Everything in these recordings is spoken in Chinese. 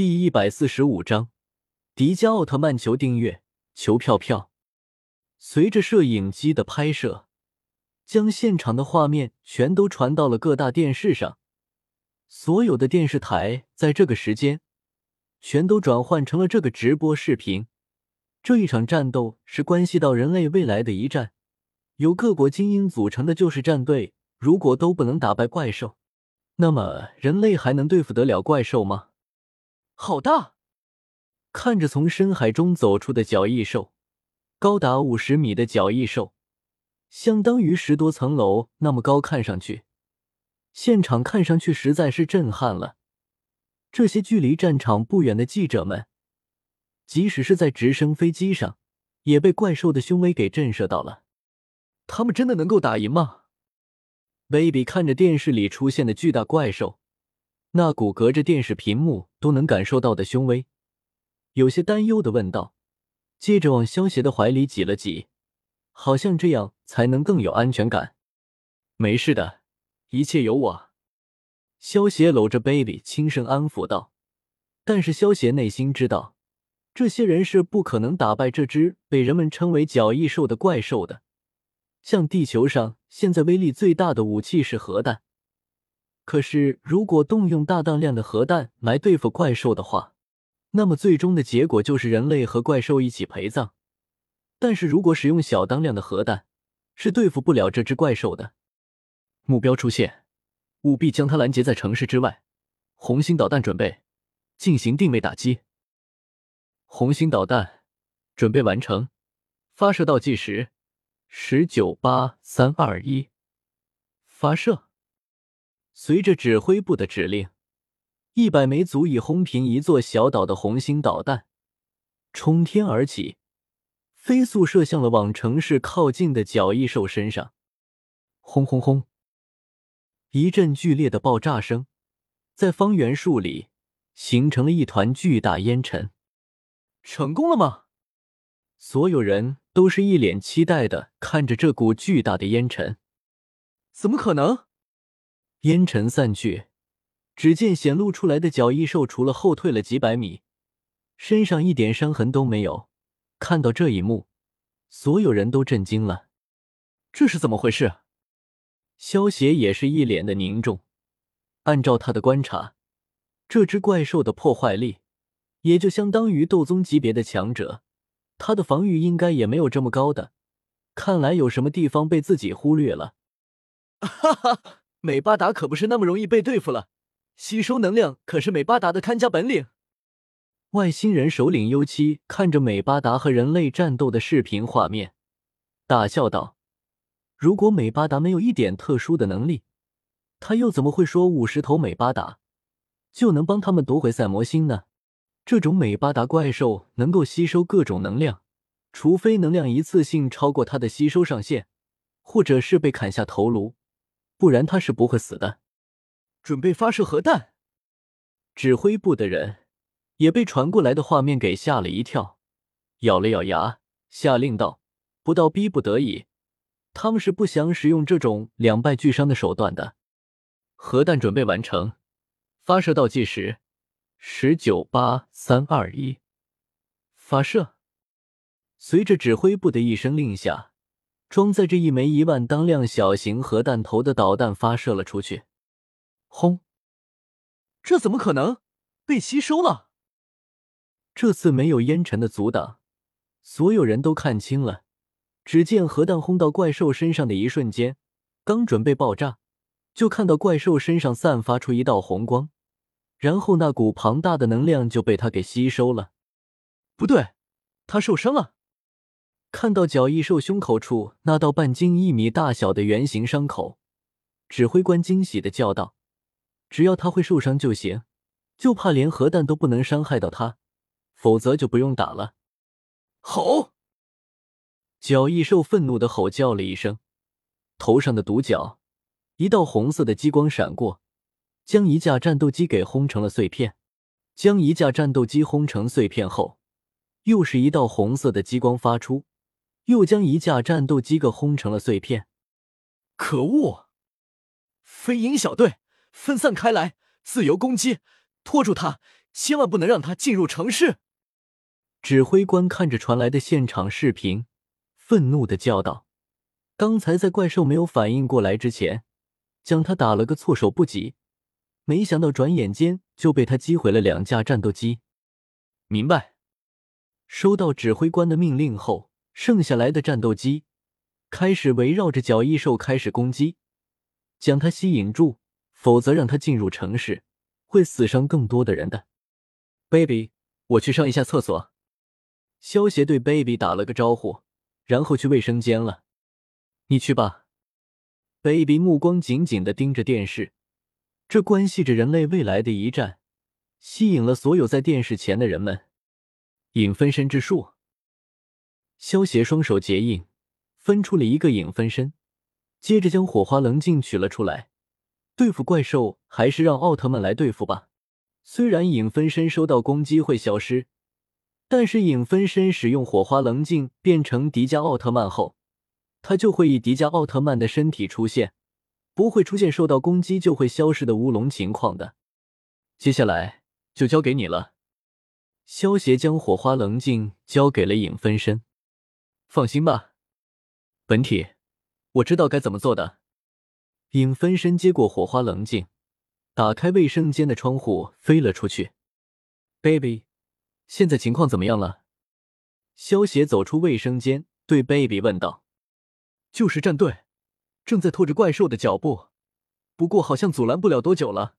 第一百四十五章，迪迦奥特曼求订阅，求票票。随着摄影机的拍摄，将现场的画面全都传到了各大电视上。所有的电视台在这个时间，全都转换成了这个直播视频。这一场战斗是关系到人类未来的一战，由各国精英组成的就是战队，如果都不能打败怪兽，那么人类还能对付得了怪兽吗？好大！看着从深海中走出的角翼兽，高达五十米的角翼兽，相当于十多层楼那么高。看上去，现场看上去实在是震撼了。这些距离战场不远的记者们，即使是在直升飞机上，也被怪兽的凶威给震慑到了。他们真的能够打赢吗？baby 看着电视里出现的巨大怪兽。那股隔着电视屏幕都能感受到的凶威，有些担忧的问道，接着往萧邪的怀里挤了挤，好像这样才能更有安全感。没事的，一切有我。萧邪搂着 baby 轻声安抚道。但是萧邪内心知道，这些人是不可能打败这只被人们称为角翼兽的怪兽的。像地球上现在威力最大的武器是核弹。可是，如果动用大当量的核弹来对付怪兽的话，那么最终的结果就是人类和怪兽一起陪葬。但是如果使用小当量的核弹，是对付不了这只怪兽的。目标出现，务必将它拦截在城市之外。红星导弹准备，进行定位打击。红星导弹准备完成，发射倒计时：十九、八、三、二、一，发射。随着指挥部的指令，一百枚足以轰平一座小岛的红星导弹冲天而起，飞速射向了往城市靠近的角翼兽身上。轰轰轰！一阵剧烈的爆炸声在方圆数里形成了一团巨大烟尘。成功了吗？所有人都是一脸期待的看着这股巨大的烟尘。怎么可能？烟尘散去，只见显露出来的角翼兽除了后退了几百米，身上一点伤痕都没有。看到这一幕，所有人都震惊了。这是怎么回事？萧协也是一脸的凝重。按照他的观察，这只怪兽的破坏力也就相当于斗宗级别的强者，他的防御应该也没有这么高的。看来有什么地方被自己忽略了。哈哈。美巴达可不是那么容易被对付了，吸收能量可是美巴达的看家本领。外星人首领幽七看着美巴达和人类战斗的视频画面，大笑道：“如果美巴达没有一点特殊的能力，他又怎么会说五十头美巴达就能帮他们夺回赛魔星呢？这种美巴达怪兽能够吸收各种能量，除非能量一次性超过它的吸收上限，或者是被砍下头颅。”不然他是不会死的。准备发射核弹，指挥部的人也被传过来的画面给吓了一跳，咬了咬牙，下令道：“不到逼不得已，他们是不想使用这种两败俱伤的手段的。”核弹准备完成，发射倒计时：十九、八、三、二、一，发射。随着指挥部的一声令下。装载着一枚一万当量小型核弹头的导弹发射了出去，轰！这怎么可能被吸收了？这次没有烟尘的阻挡，所有人都看清了。只见核弹轰到怪兽身上的一瞬间，刚准备爆炸，就看到怪兽身上散发出一道红光，然后那股庞大的能量就被他给吸收了。不对，他受伤了。看到角翼兽胸口处那道半径一米大小的圆形伤口，指挥官惊喜的叫道：“只要他会受伤就行，就怕连核弹都不能伤害到他，否则就不用打了。”吼！角翼兽愤怒的吼叫了一声，头上的独角，一道红色的激光闪过，将一架战斗机给轰成了碎片。将一架战斗机轰成碎片后，又是一道红色的激光发出。又将一架战斗机给轰成了碎片。可恶！飞鹰小队分散开来，自由攻击，拖住他，千万不能让他进入城市！指挥官看着传来的现场视频，愤怒的叫道：“刚才在怪兽没有反应过来之前，将他打了个措手不及，没想到转眼间就被他击毁了两架战斗机。”明白。收到指挥官的命令后，剩下来的战斗机开始围绕着角翼兽开始攻击，将它吸引住，否则让它进入城市，会死伤更多的人的。Baby，我去上一下厕所。萧协对 Baby 打了个招呼，然后去卫生间了。你去吧。Baby 目光紧紧的盯着电视，这关系着人类未来的一战，吸引了所有在电视前的人们。影分身之术。萧协双手结印，分出了一个影分身，接着将火花棱镜取了出来。对付怪兽，还是让奥特曼来对付吧。虽然影分身收到攻击会消失。但是影分身使用火花棱镜变成迪迦奥特曼后，他就会以迪迦奥特曼的身体出现，不会出现受到攻击就会消失的乌龙情况的。接下来就交给你了。萧协将火花棱镜交给了影分身，放心吧，本体，我知道该怎么做的。影分身接过火花棱镜，打开卫生间的窗户飞了出去。Baby。现在情况怎么样了？萧协走出卫生间，对 Baby 问道：“就是战队正在拖着怪兽的脚步，不过好像阻拦不了多久了。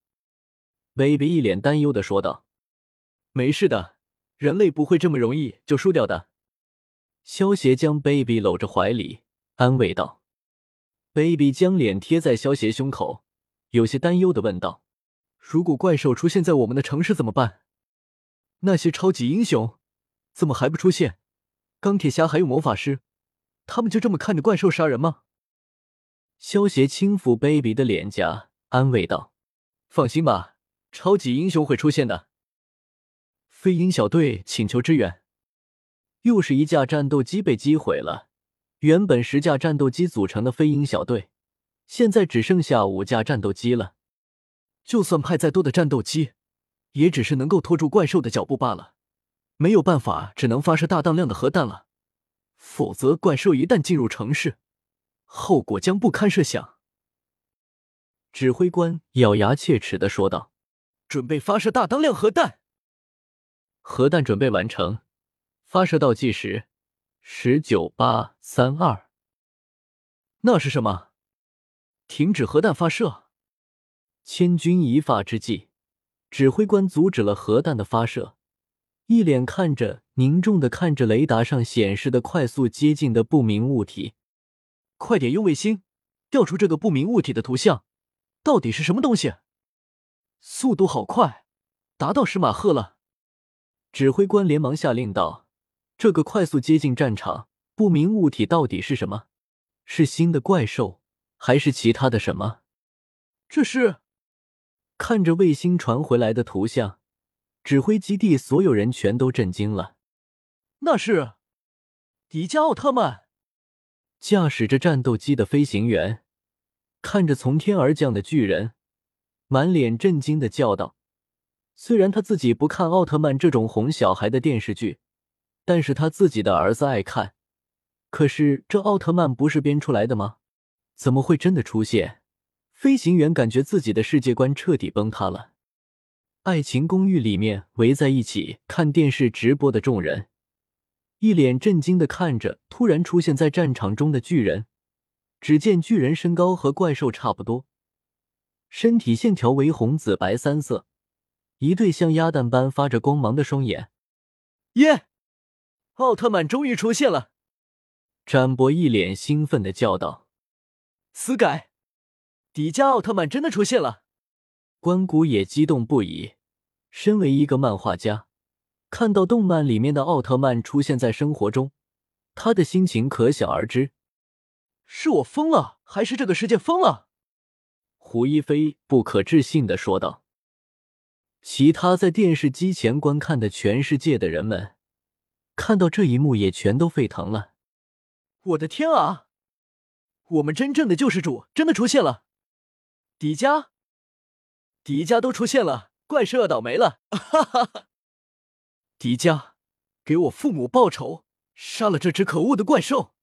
”Baby 一脸担忧的说道：“没事的，人类不会这么容易就输掉的。”萧协将 Baby 搂着怀里，安慰道。Baby 将脸贴在萧协胸口，有些担忧的问道：“如果怪兽出现在我们的城市怎么办？”那些超级英雄怎么还不出现？钢铁侠还有魔法师，他们就这么看着怪兽杀人吗？萧协轻抚 baby 的脸颊，安慰道：“放心吧，超级英雄会出现的。”飞鹰小队请求支援，又是一架战斗机被击毁了。原本十架战斗机组成的飞鹰小队，现在只剩下五架战斗机了。就算派再多的战斗机。也只是能够拖住怪兽的脚步罢了，没有办法，只能发射大当量的核弹了。否则，怪兽一旦进入城市，后果将不堪设想。指挥官咬牙切齿的说道：“准备发射大当量核弹，核弹准备完成，发射倒计时：十九八三二。那是什么？停止核弹发射！千钧一发之际。”指挥官阻止了核弹的发射，一脸看着凝重的看着雷达上显示的快速接近的不明物体。快点用卫星调出这个不明物体的图像，到底是什么东西？速度好快，达到十马赫了。指挥官连忙下令道：“这个快速接近战场不明物体到底是什么？是新的怪兽，还是其他的什么？这是？”看着卫星传回来的图像，指挥基地所有人全都震惊了。那是迪迦奥特曼，驾驶着战斗机的飞行员看着从天而降的巨人，满脸震惊的叫道：“虽然他自己不看奥特曼这种哄小孩的电视剧，但是他自己的儿子爱看。可是这奥特曼不是编出来的吗？怎么会真的出现？”飞行员感觉自己的世界观彻底崩塌了。爱情公寓里面围在一起看电视直播的众人，一脸震惊的看着突然出现在战场中的巨人。只见巨人身高和怪兽差不多，身体线条为红、紫、白三色，一对像鸭蛋般发着光芒的双眼。耶！奥特曼终于出现了！展博一脸兴奋的叫道：“死改！”迪迦奥特曼真的出现了，关谷也激动不已。身为一个漫画家，看到动漫里面的奥特曼出现在生活中，他的心情可想而知。是我疯了，还是这个世界疯了？胡一菲不可置信的说道。其他在电视机前观看的全世界的人们，看到这一幕也全都沸腾了。我的天啊！我们真正的救世主真的出现了！迪迦，迪迦都出现了，怪兽要倒霉了！哈哈哈！迪迦，给我父母报仇，杀了这只可恶的怪兽！